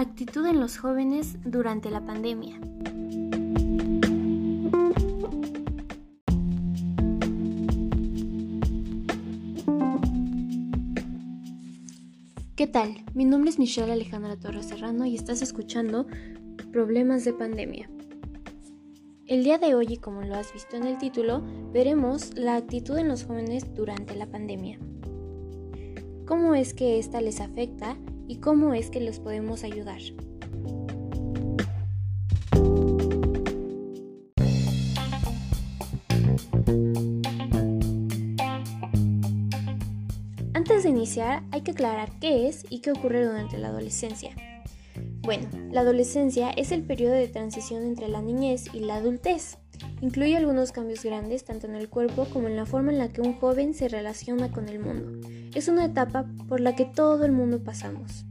Actitud en los jóvenes durante la pandemia. ¿Qué tal? Mi nombre es Michelle Alejandra Torres Serrano y estás escuchando Problemas de Pandemia. El día de hoy, y como lo has visto en el título, veremos la actitud en los jóvenes durante la pandemia. ¿Cómo es que esta les afecta y cómo es que los podemos ayudar? Antes de iniciar, hay que aclarar qué es y qué ocurre durante la adolescencia. Bueno, la adolescencia es el periodo de transición entre la niñez y la adultez. Incluye algunos cambios grandes tanto en el cuerpo como en la forma en la que un joven se relaciona con el mundo. Es una etapa por la que todo el mundo pasamos.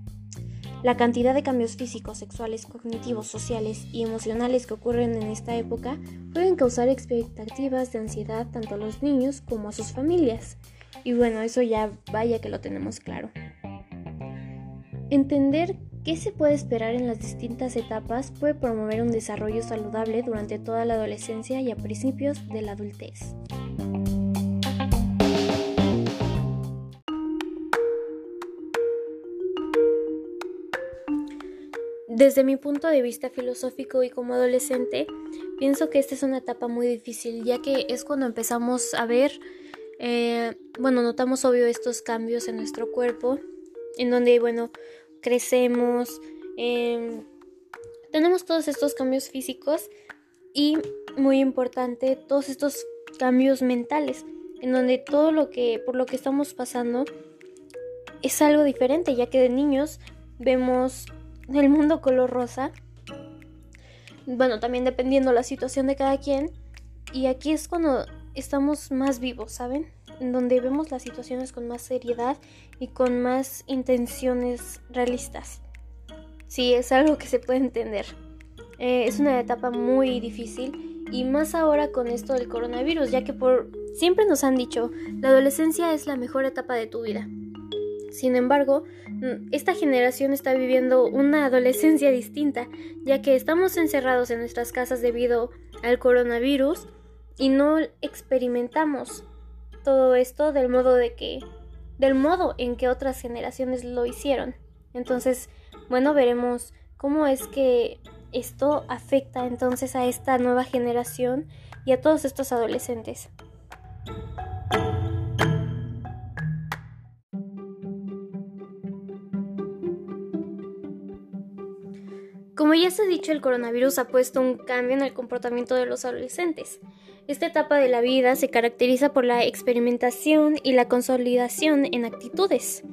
La cantidad de cambios físicos, sexuales, cognitivos, sociales y emocionales que ocurren en esta época pueden causar expectativas de ansiedad tanto a los niños como a sus familias. Y bueno, eso ya vaya que lo tenemos claro. Entender ¿Qué se puede esperar en las distintas etapas? Puede promover un desarrollo saludable durante toda la adolescencia y a principios de la adultez. Desde mi punto de vista filosófico y como adolescente, pienso que esta es una etapa muy difícil, ya que es cuando empezamos a ver, eh, bueno, notamos obvio estos cambios en nuestro cuerpo, en donde, bueno, crecemos, em, tenemos todos estos cambios físicos y, muy importante, todos estos cambios mentales, en donde todo lo que, por lo que estamos pasando, es algo diferente, ya que de niños vemos el mundo color rosa. Bueno, también dependiendo la situación de cada quien. Y aquí es cuando estamos más vivos, ¿saben? en donde vemos las situaciones con más seriedad y con más intenciones realistas. Sí, es algo que se puede entender. Eh, es una etapa muy difícil y más ahora con esto del coronavirus, ya que por siempre nos han dicho, la adolescencia es la mejor etapa de tu vida. Sin embargo, mm, esta generación está viviendo una adolescencia distinta, ya que estamos encerrados en nuestras casas debido al coronavirus y no experimentamos todo esto del modo de que del modo en que otras generaciones lo hicieron. Entonces, bueno, veremos cómo es que esto afecta entonces a esta nueva generación y a todos estos adolescentes. Como ya se ha dicho, el coronavirus ha puesto un cambio en el comportamiento de los adolescentes. Esta etapa de la vida se caracteriza por la experimentación y la consolidación en actitudes.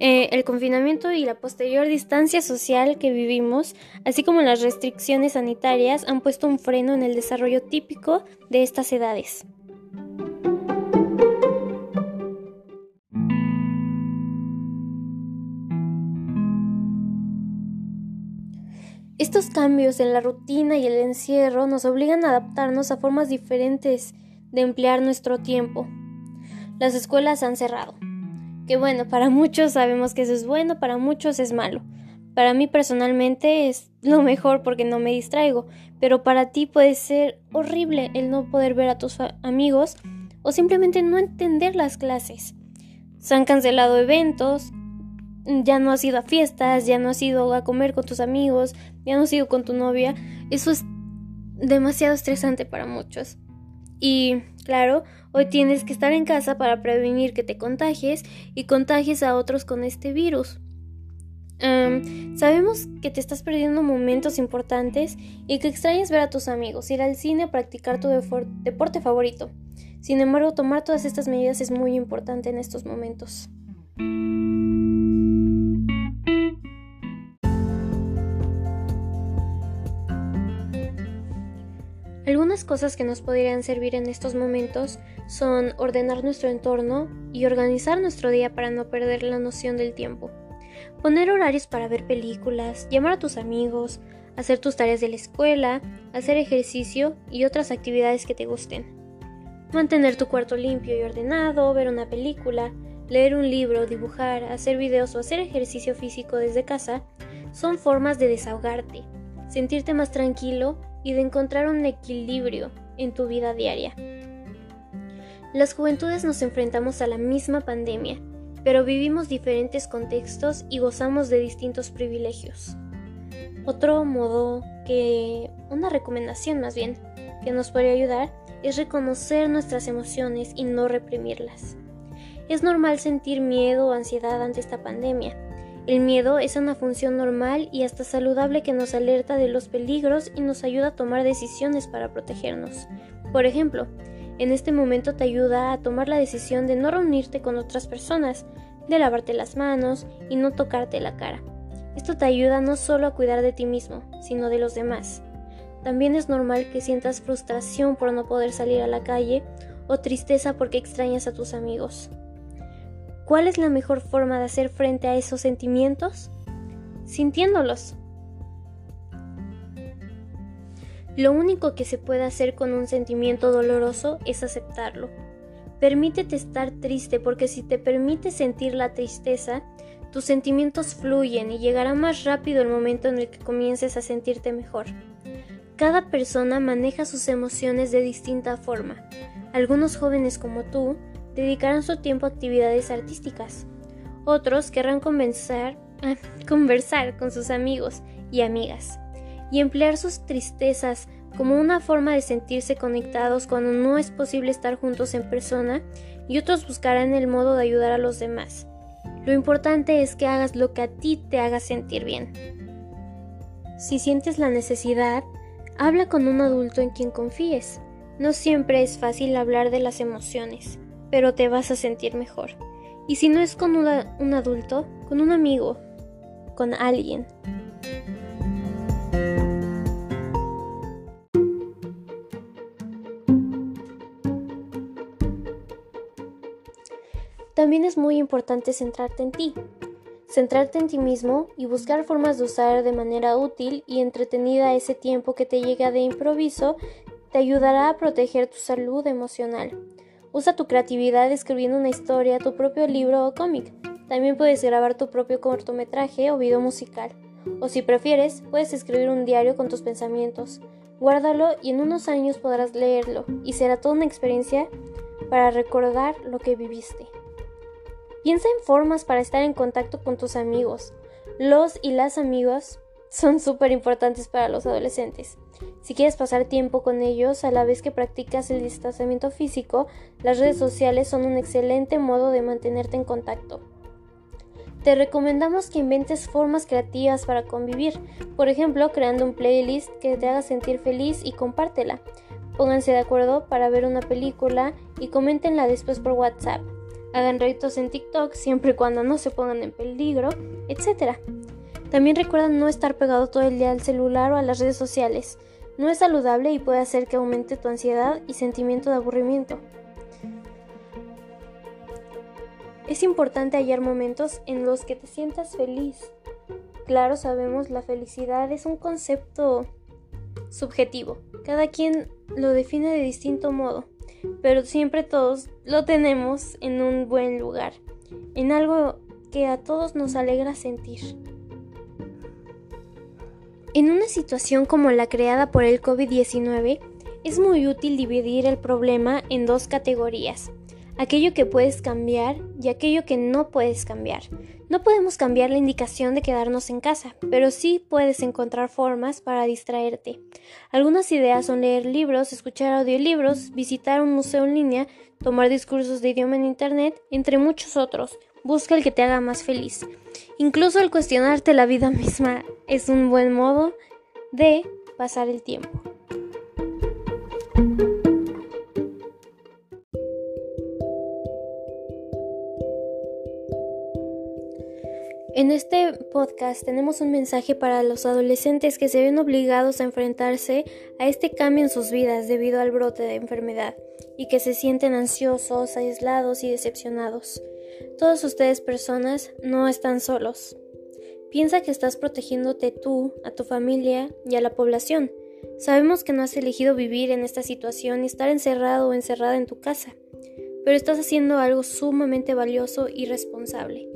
Eh, el confinamiento y la posterior distancia social que vivimos, así como las restricciones sanitarias, han puesto un freno en el desarrollo típico de estas edades. Estos cambios en la rutina y el encierro nos obligan a adaptarnos a formas diferentes de emplear nuestro tiempo. Las escuelas han cerrado. Que bueno, para muchos sabemos que eso es bueno, para muchos es malo. Para mí personalmente es lo mejor porque no me distraigo, pero para ti puede ser horrible el no poder ver a tus amigos o simplemente no entender las clases. Se han cancelado eventos, ya no has ido a fiestas, ya no has ido a comer con tus amigos, ya no has ido con tu novia. Eso es demasiado estresante para muchos. Y claro, hoy tienes que estar en casa para prevenir que te contagies y contagies a otros con este virus. sabemos que te estás perdiendo momentos importantes y que extrañas ver a tus amigos, ir al cine, practicar tu deporte favorito. Sin embargo, tomar todas estas medidas es muy importante en estos momentos. Algunas cosas que nos podrían servir en estos momentos son ordenar nuestro entorno y organizar nuestro día para no perder la noción del tiempo. Poner horarios para ver películas, llamar a tus amigos, hacer tus tareas de la escuela, hacer ejercicio y otras actividades que te gusten. Mantener tu cuarto limpio y ordenado, ver una película, leer un libro, dibujar, hacer videos o hacer ejercicio físico desde casa son formas de desahogarte, sentirte más tranquilo y de encontrar un equilibrio en tu vida diaria. Las juventudes nos enfrentamos a la misma pandemia, pero vivimos diferentes contextos y gozamos de distintos privilegios. Otro modo que, una recomendación más bien, que nos podría ayudar es reconocer nuestras emociones y no reprimirlas. Es normal sentir miedo o ansiedad ante esta pandemia. El miedo es una función normal y hasta saludable que nos alerta de los peligros y nos ayuda a tomar decisiones para protegernos. Por ejemplo, en este momento te ayuda a tomar la decisión de no reunirte con otras personas, de lavarte las manos y no tocarte la cara. Esto te ayuda no solo a cuidar de ti mismo, sino de los demás. También es normal que sientas frustración por no poder salir a la calle o tristeza porque extrañas a tus amigos. ¿Cuál es la mejor forma de hacer frente a esos sentimientos? Sintiéndolos. Lo único que se puede hacer con un sentimiento doloroso es aceptarlo. Permítete estar triste porque si te permites sentir la tristeza, tus sentimientos fluyen y llegará más rápido el momento en el que comiences a sentirte mejor. Cada persona maneja sus emociones de distinta forma. Algunos jóvenes como tú dedicarán su tiempo a actividades artísticas. Otros querrán conversar, conversar con sus amigos y amigas y emplear sus tristezas como una forma de sentirse conectados cuando no es posible estar juntos en persona y otros buscarán el modo de ayudar a los demás. Lo importante es que hagas lo que a ti te haga sentir bien. Si sientes la necesidad, Habla con un adulto en quien confíes. No siempre es fácil hablar de las emociones, pero te vas a sentir mejor. Y si no es con un adulto, con un amigo, con alguien. También es muy importante centrarte en ti. Centrarte en ti mismo y buscar formas de usar de manera útil y entretenida ese tiempo que te llega de improviso te ayudará a proteger tu salud emocional. Usa tu creatividad escribiendo una historia, tu propio libro o cómic. También puedes grabar tu propio cortometraje o video musical. O si prefieres, puedes escribir un diario con tus pensamientos. Guárdalo y en unos años podrás leerlo y será toda una experiencia para recordar lo que viviste. Piensa en formas para estar en contacto con tus amigos. Los y las amigos son súper importantes para los adolescentes. Si quieres pasar tiempo con ellos a la vez que practicas el distanciamiento físico, las redes sociales son un excelente modo de mantenerte en contacto. Te recomendamos que inventes formas creativas para convivir, por ejemplo, creando un playlist que te haga sentir feliz y compártela. Pónganse de acuerdo para ver una película y coméntenla después por WhatsApp hagan retos en TikTok siempre y cuando no se pongan en peligro, etc. También recuerda no estar pegado todo el día al celular o a las redes sociales. No es saludable y puede hacer que aumente tu ansiedad y sentimiento de aburrimiento. Es importante hallar momentos en los que te sientas feliz. Claro, sabemos, la felicidad es un concepto subjetivo. Cada quien lo define de distinto modo pero siempre todos lo tenemos en un buen lugar, en algo que a todos nos alegra sentir. En una situación como la creada por el COVID-19, es muy útil dividir el problema en dos categorías, aquello que puedes cambiar y aquello que no puedes cambiar. No podemos cambiar la indicación de quedarnos en casa, pero sí puedes encontrar formas para distraerte. Algunas ideas son leer libros, escuchar audiolibros, visitar un museo en línea, tomar discursos de idioma en Internet, entre muchos otros. Busca el que te haga más feliz. Incluso el cuestionarte la vida misma es un buen modo de pasar el tiempo. En este podcast tenemos un mensaje para los adolescentes que se ven obligados a enfrentarse a este cambio en sus vidas debido al brote de enfermedad y que se sienten ansiosos, aislados y decepcionados. Todos ustedes personas no están solos. Piensa que estás protegiéndote tú, a tu familia y a la población. Sabemos que no has elegido vivir en esta situación y estar encerrado o encerrada en tu casa, pero estás haciendo algo sumamente valioso y responsable.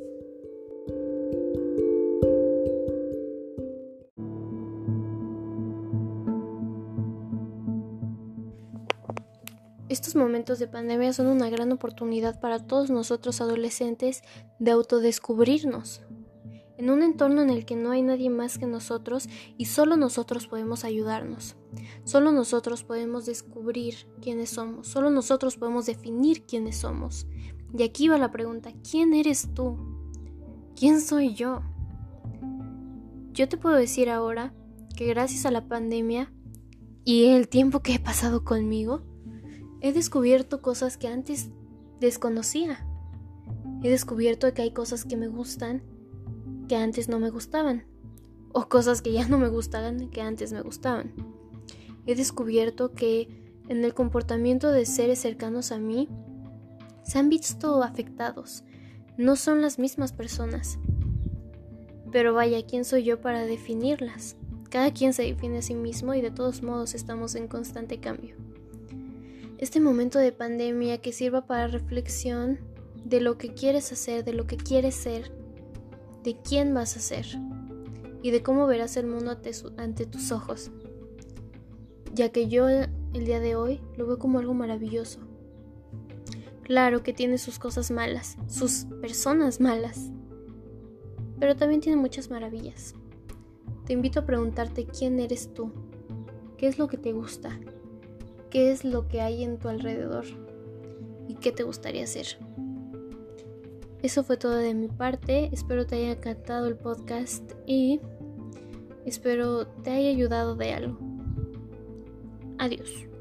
Estos momentos de pandemia son una gran oportunidad para todos nosotros adolescentes de autodescubrirnos, en un entorno en el que no hay nadie más que nosotros y solo nosotros podemos ayudarnos. Solo nosotros podemos descubrir quiénes somos, solo nosotros podemos definir quiénes somos. Y aquí va la pregunta, ¿quién eres tú? ¿Quién soy yo? Yo te puedo decir ahora que gracias a la pandemia y el tiempo que he pasado conmigo, he descubierto cosas que antes desconocía. He descubierto que hay cosas que me gustan que antes no me gustaban. O cosas que ya no me gustaban que antes me gustaban. He descubierto que en el comportamiento de seres cercanos a mí se han visto afectados. No son las mismas personas. Pero vaya, ¿quién soy yo para definirlas? Cada quien se define a sí mismo y de todos modos estamos en constante cambio este momento de pandemia que sirva para reflexión de lo que quieres hacer, de lo que quieres ser, de quién vas a ser y de cómo verás el mundo ante, tus ojos. Ya que yo el día de hoy lo veo como algo maravilloso. Claro que tiene sus cosas malas, sus personas malas, pero también tiene muchas maravillas. Te invito a preguntarte quién eres tú, qué es lo que te gusta, qué es lo que hay en tu alrededor y qué te gustaría hacer. Eso fue todo de mi parte, espero te haya encantado el podcast y espero te haya ayudado de algo. Adiós.